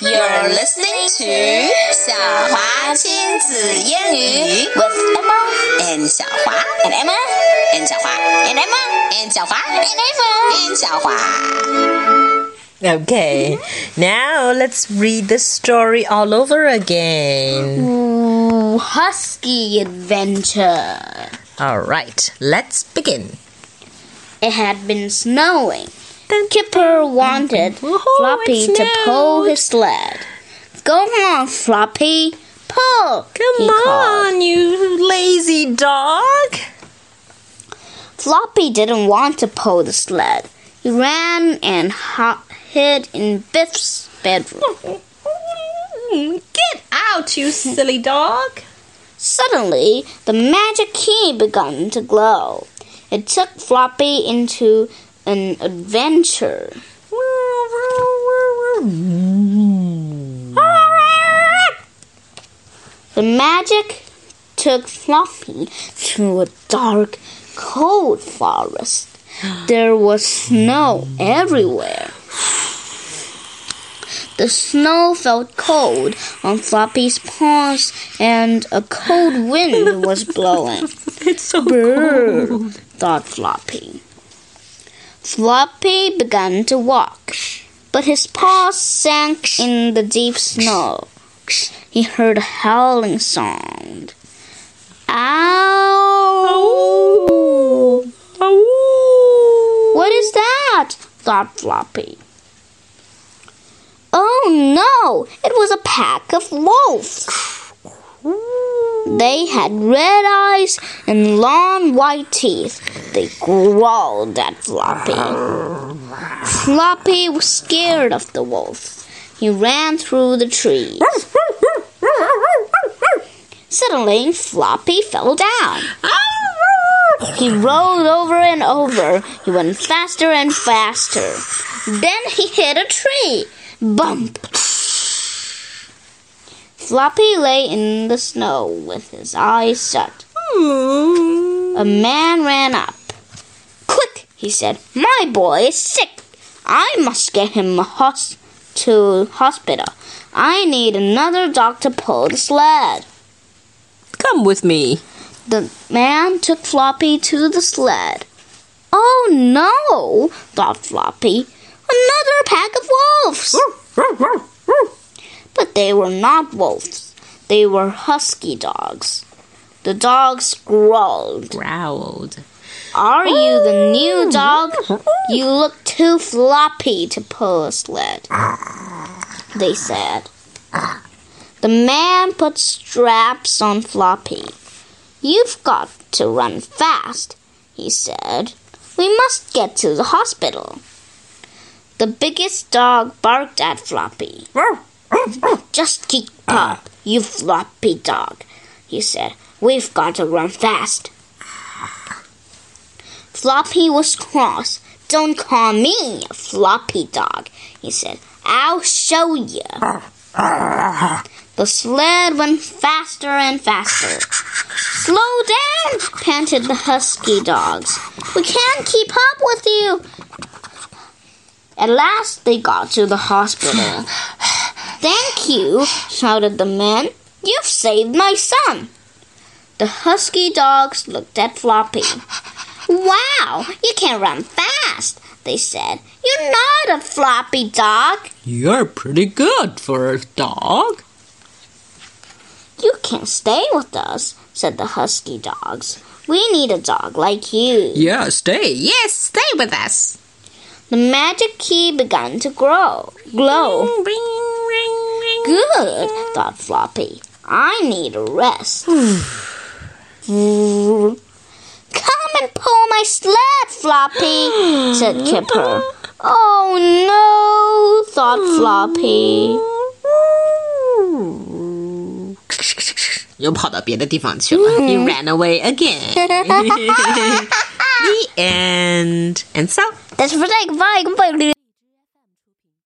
You're listening to 晓华亲子英语 with Emma and 小华 and Emma and 小华 and Emma and 小华 and Emma and 小华。Okay, now let's read the story all over again. Ooh, husky adventure. All right, let's begin. It had been snowing. Kipper wanted mm-hmm. Floppy to pull his sled. Go on, Floppy. Pull. Come called. on, you lazy dog. Floppy didn't want to pull the sled. He ran and hid in Biff's bedroom. Get out, you silly dog. Suddenly, the magic key began to glow. It took Floppy into an adventure. The magic took Floppy to a dark, cold forest. There was snow everywhere. The snow felt cold on Floppy's paws, and a cold wind was blowing. It's so Brr, thought Floppy. Floppy began to walk, but his paws sank in the deep snow. He heard a howling sound. Ow! What is that? thought Floppy. Oh no! It was a pack of wolves. They had red eyes and long white teeth. They growled at Floppy. Floppy was scared of the wolves. He ran through the trees. Suddenly, Floppy fell down. He rolled over and over. He went faster and faster. Then he hit a tree. Bump! Floppy lay in the snow with his eyes shut. A man ran up. Quick, he said, my boy is sick. I must get him a hos- to hospital. I need another dog to pull the sled. Come with me. The man took Floppy to the sled. Oh no, thought Floppy. Another pack of wolves. But they were not wolves. They were husky dogs. The dogs growled. Growled. Are you the new oh. dog? You look too floppy to pull a sled. They said. The man put straps on Floppy. You've got to run fast, he said. We must get to the hospital. The biggest dog barked at Floppy. Just keep up, you floppy dog, he said. We've got to run fast. Floppy was cross. Don't call me floppy dog, he said. I'll show you. The sled went faster and faster. Slow down, panted the husky dogs. We can't keep up with you. At last they got to the hospital. Thank you, shouted the man. You've saved my son. The husky dogs looked at Floppy. Wow, you can run fast, they said. You're not a floppy dog. You're pretty good for a dog. You can stay with us, said the husky dogs. We need a dog like you. Yeah, stay. Yes, stay with us. The magic key began to grow, glow. Good, thought Floppy. I need a rest. Come and pull my sled, Floppy, said Kipper. Oh no, thought Floppy. 又跑到别的地方去了。You ran away again. the end. And so. That's for today. Goodbye. Goodbye.